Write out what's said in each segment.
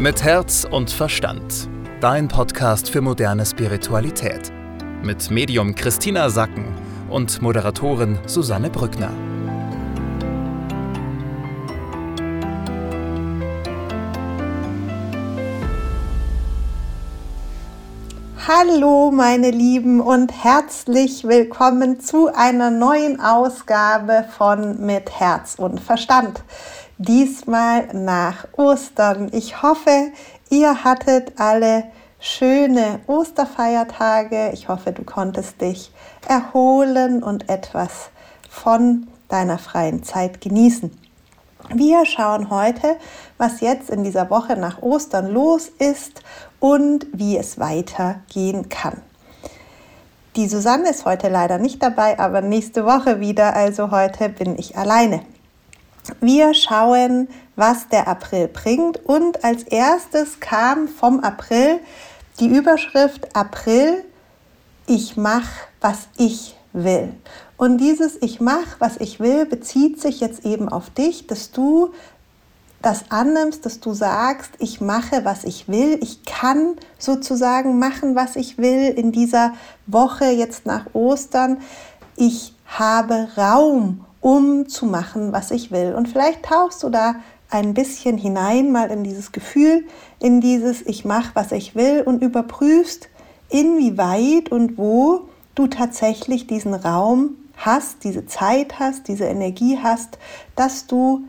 Mit Herz und Verstand. Dein Podcast für moderne Spiritualität. Mit Medium Christina Sacken und Moderatorin Susanne Brückner. Hallo meine Lieben und herzlich willkommen zu einer neuen Ausgabe von Mit Herz und Verstand. Diesmal nach Ostern. Ich hoffe, ihr hattet alle schöne Osterfeiertage. Ich hoffe, du konntest dich erholen und etwas von deiner freien Zeit genießen. Wir schauen heute, was jetzt in dieser Woche nach Ostern los ist und wie es weitergehen kann. Die Susanne ist heute leider nicht dabei, aber nächste Woche wieder, also heute bin ich alleine. Wir schauen, was der April bringt und als erstes kam vom April die Überschrift April, ich mache, was ich will. Und dieses Ich mache, was ich will, bezieht sich jetzt eben auf dich, dass du das annimmst, dass du sagst, ich mache, was ich will, ich kann sozusagen machen, was ich will in dieser Woche jetzt nach Ostern. Ich habe Raum, um zu machen, was ich will. Und vielleicht tauchst du da ein bisschen hinein, mal in dieses Gefühl, in dieses Ich mache, was ich will und überprüfst, inwieweit und wo du tatsächlich diesen Raum hast, diese Zeit hast, diese Energie hast, dass du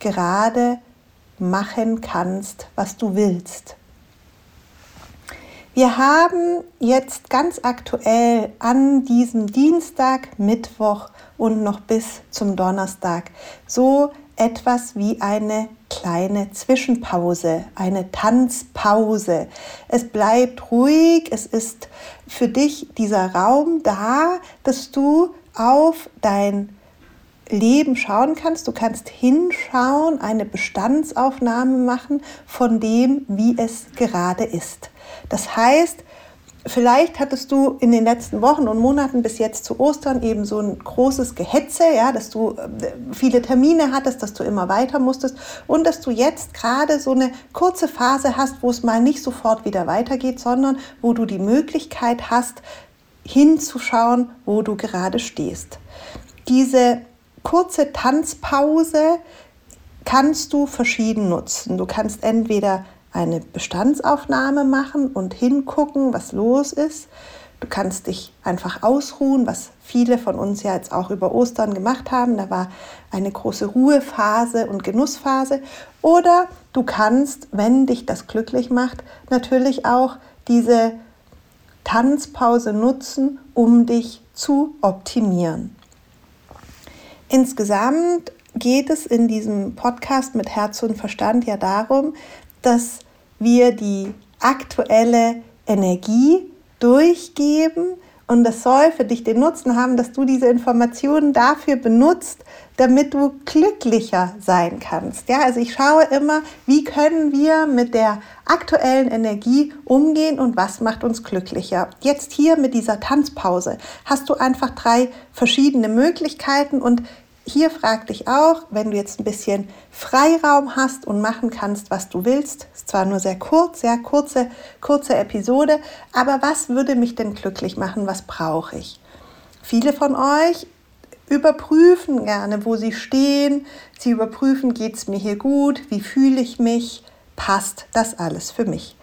gerade machen kannst, was du willst. Wir haben jetzt ganz aktuell an diesem Dienstag, Mittwoch und noch bis zum Donnerstag so etwas wie eine kleine Zwischenpause, eine Tanzpause. Es bleibt ruhig, es ist für dich dieser Raum da, dass du auf dein Leben schauen kannst. Du kannst hinschauen, eine Bestandsaufnahme machen von dem, wie es gerade ist. Das heißt, Vielleicht hattest du in den letzten Wochen und Monaten bis jetzt zu Ostern eben so ein großes Gehetze, ja, dass du äh, viele Termine hattest, dass du immer weiter musstest und dass du jetzt gerade so eine kurze Phase hast, wo es mal nicht sofort wieder weitergeht, sondern wo du die Möglichkeit hast, hinzuschauen, wo du gerade stehst. Diese kurze Tanzpause kannst du verschieden nutzen. Du kannst entweder eine Bestandsaufnahme machen und hingucken, was los ist. Du kannst dich einfach ausruhen, was viele von uns ja jetzt auch über Ostern gemacht haben. Da war eine große Ruhephase und Genussphase. Oder du kannst, wenn dich das glücklich macht, natürlich auch diese Tanzpause nutzen, um dich zu optimieren. Insgesamt geht es in diesem Podcast mit Herz und Verstand ja darum, dass wir die aktuelle Energie durchgeben und das soll für dich den Nutzen haben, dass du diese Informationen dafür benutzt, damit du glücklicher sein kannst. Ja, also ich schaue immer, wie können wir mit der aktuellen Energie umgehen und was macht uns glücklicher. Jetzt hier mit dieser Tanzpause hast du einfach drei verschiedene Möglichkeiten und hier frag dich auch, wenn du jetzt ein bisschen Freiraum hast und machen kannst, was du willst, ist zwar nur sehr kurz, ja, kurze, kurze Episode, aber was würde mich denn glücklich machen? Was brauche ich? Viele von euch überprüfen gerne, wo sie stehen. Sie überprüfen, geht es mir hier gut? Wie fühle ich mich? Passt das alles für mich?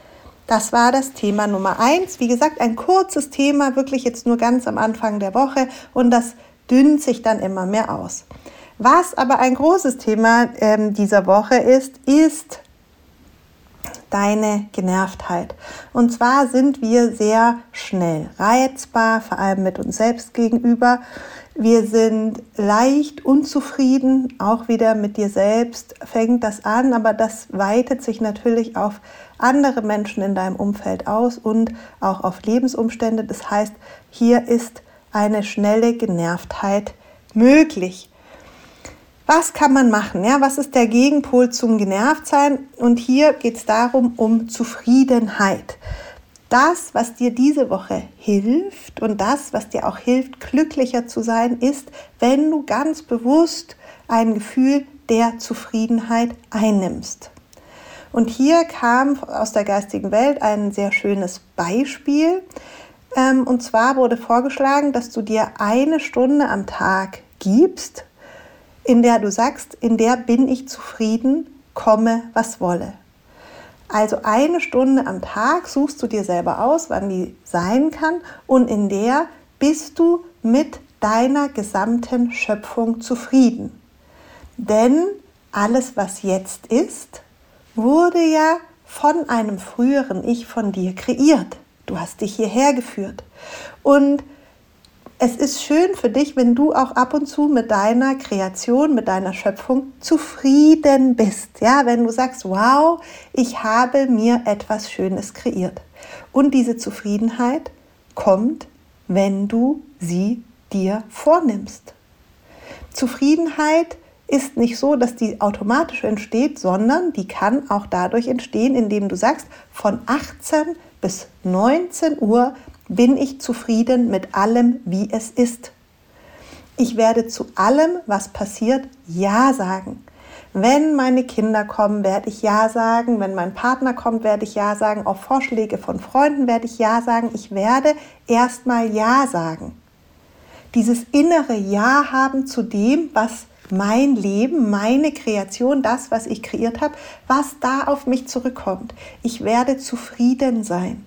Das war das Thema Nummer eins. Wie gesagt, ein kurzes Thema, wirklich jetzt nur ganz am Anfang der Woche und das dünnt sich dann immer mehr aus. Was aber ein großes Thema ähm, dieser Woche ist, ist deine Genervtheit. Und zwar sind wir sehr schnell reizbar, vor allem mit uns selbst gegenüber. Wir sind leicht unzufrieden, auch wieder mit dir selbst fängt das an, aber das weitet sich natürlich auf andere Menschen in deinem Umfeld aus und auch auf Lebensumstände. Das heißt, hier ist eine schnelle Genervtheit möglich. Was kann man machen? Ja, was ist der Gegenpol zum Genervtsein? Und hier geht es darum, um Zufriedenheit. Das, was dir diese Woche hilft und das, was dir auch hilft, glücklicher zu sein, ist, wenn du ganz bewusst ein Gefühl der Zufriedenheit einnimmst. Und hier kam aus der geistigen Welt ein sehr schönes Beispiel. Ähm, und zwar wurde vorgeschlagen, dass du dir eine Stunde am Tag gibst, in der du sagst, in der bin ich zufrieden, komme, was wolle. Also eine Stunde am Tag suchst du dir selber aus, wann die sein kann und in der bist du mit deiner gesamten Schöpfung zufrieden. Denn alles, was jetzt ist, wurde ja von einem früheren Ich von dir kreiert. Du hast dich hierher geführt. Und es ist schön für dich, wenn du auch ab und zu mit deiner Kreation, mit deiner Schöpfung zufrieden bist. Ja, wenn du sagst, wow, ich habe mir etwas Schönes kreiert. Und diese Zufriedenheit kommt, wenn du sie dir vornimmst. Zufriedenheit ist nicht so, dass die automatisch entsteht, sondern die kann auch dadurch entstehen, indem du sagst, von 18 bis 19 Uhr bin ich zufrieden mit allem, wie es ist. Ich werde zu allem, was passiert, Ja sagen. Wenn meine Kinder kommen, werde ich Ja sagen. Wenn mein Partner kommt, werde ich Ja sagen. Auf Vorschläge von Freunden werde ich Ja sagen. Ich werde erstmal Ja sagen. Dieses innere Ja haben zu dem, was mein Leben, meine Kreation, das, was ich kreiert habe, was da auf mich zurückkommt. Ich werde zufrieden sein.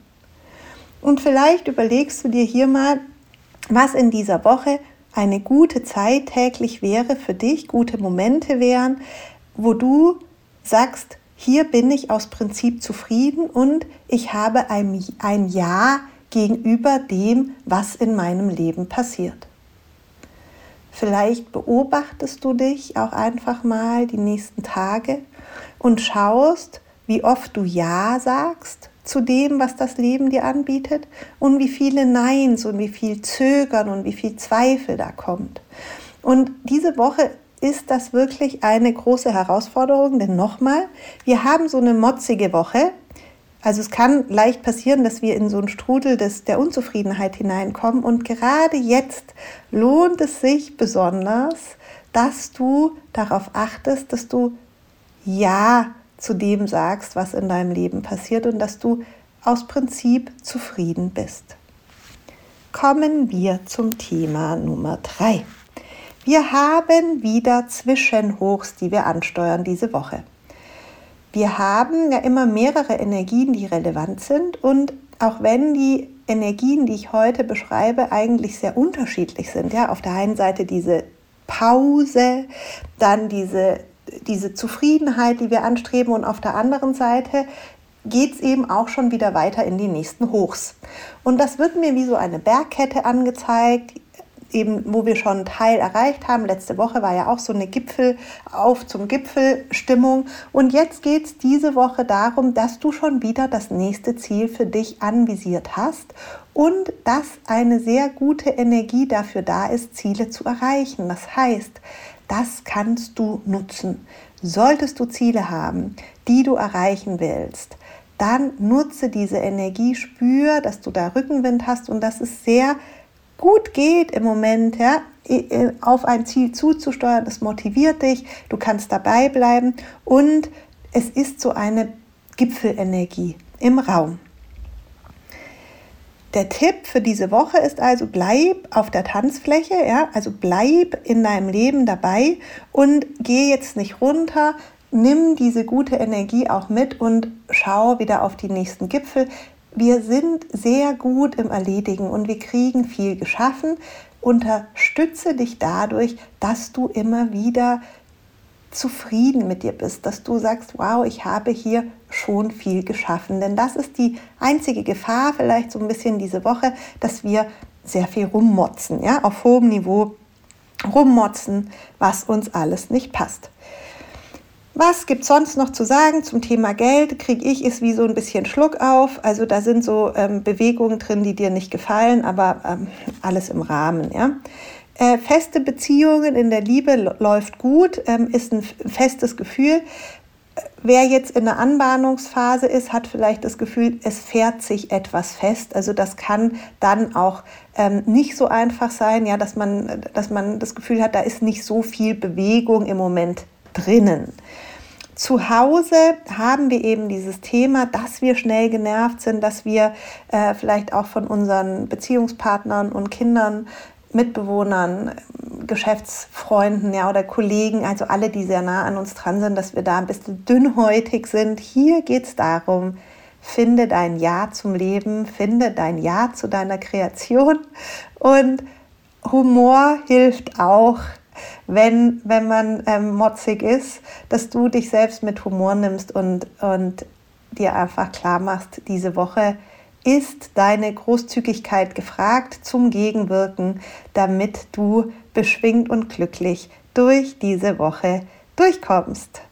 Und vielleicht überlegst du dir hier mal, was in dieser Woche eine gute Zeit täglich wäre für dich, gute Momente wären, wo du sagst, hier bin ich aus Prinzip zufrieden und ich habe ein, ein Ja gegenüber dem, was in meinem Leben passiert. Vielleicht beobachtest du dich auch einfach mal die nächsten Tage und schaust, wie oft du Ja sagst zu dem, was das Leben dir anbietet und wie viele Neins und wie viel Zögern und wie viel Zweifel da kommt. Und diese Woche ist das wirklich eine große Herausforderung, denn nochmal, wir haben so eine motzige Woche. Also es kann leicht passieren, dass wir in so einen Strudel des, der Unzufriedenheit hineinkommen und gerade jetzt lohnt es sich besonders, dass du darauf achtest, dass du Ja zu dem sagst, was in deinem Leben passiert und dass du aus Prinzip zufrieden bist. Kommen wir zum Thema Nummer drei. Wir haben wieder Zwischenhochs, die wir ansteuern diese Woche. Wir haben ja immer mehrere Energien, die relevant sind und auch wenn die Energien, die ich heute beschreibe, eigentlich sehr unterschiedlich sind. Ja, auf der einen Seite diese Pause, dann diese diese Zufriedenheit, die wir anstreben und auf der anderen Seite geht es eben auch schon wieder weiter in die nächsten Hochs. Und das wird mir wie so eine Bergkette angezeigt, eben wo wir schon einen Teil erreicht haben. Letzte Woche war ja auch so eine Gipfel auf zum Gipfel Stimmung. Und jetzt geht es diese Woche darum, dass du schon wieder das nächste Ziel für dich anvisiert hast und dass eine sehr gute Energie dafür da ist, Ziele zu erreichen. Das heißt, das kannst du nutzen. Solltest du Ziele haben, die du erreichen willst, dann nutze diese Energie, spür, dass du da Rückenwind hast und dass es sehr gut geht im Moment, ja, auf ein Ziel zuzusteuern. Das motiviert dich, du kannst dabei bleiben und es ist so eine Gipfelenergie im Raum. Der Tipp für diese Woche ist also, bleib auf der Tanzfläche, ja, also bleib in deinem Leben dabei und geh jetzt nicht runter, nimm diese gute Energie auch mit und schau wieder auf die nächsten Gipfel. Wir sind sehr gut im Erledigen und wir kriegen viel geschaffen. Unterstütze dich dadurch, dass du immer wieder zufrieden mit dir bist, dass du sagst, wow, ich habe hier schon viel geschaffen. Denn das ist die einzige Gefahr vielleicht so ein bisschen diese Woche, dass wir sehr viel rummotzen, ja, auf hohem Niveau rummotzen, was uns alles nicht passt. Was gibt es sonst noch zu sagen zum Thema Geld? Kriege ich ist wie so ein bisschen Schluck auf. Also da sind so ähm, Bewegungen drin, die dir nicht gefallen, aber ähm, alles im Rahmen. Ja? Äh, feste Beziehungen in der Liebe läuft gut, ähm, ist ein festes Gefühl. Wer jetzt in der Anbahnungsphase ist, hat vielleicht das Gefühl, es fährt sich etwas fest. Also das kann dann auch ähm, nicht so einfach sein, ja, dass man, dass man das Gefühl hat, da ist nicht so viel Bewegung im Moment drinnen. zu Hause haben wir eben dieses Thema, dass wir schnell genervt sind, dass wir äh, vielleicht auch von unseren Beziehungspartnern und Kindern Mitbewohnern, Geschäftsfreunden ja, oder Kollegen, also alle, die sehr nah an uns dran sind, dass wir da ein bisschen dünnhäutig sind. Hier geht es darum, finde dein Ja zum Leben, finde dein Ja zu deiner Kreation und Humor hilft auch, wenn, wenn man ähm, motzig ist, dass du dich selbst mit Humor nimmst und, und dir einfach klar machst, diese Woche ist deine Großzügigkeit gefragt zum Gegenwirken, damit du beschwingt und glücklich durch diese Woche durchkommst.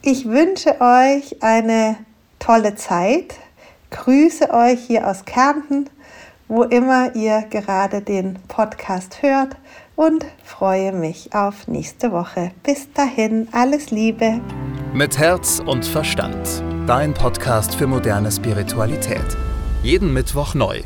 Ich wünsche euch eine tolle Zeit, grüße euch hier aus Kärnten, wo immer ihr gerade den Podcast hört und freue mich auf nächste Woche. Bis dahin, alles Liebe. Mit Herz und Verstand. Dein Podcast für moderne Spiritualität. Jeden Mittwoch neu.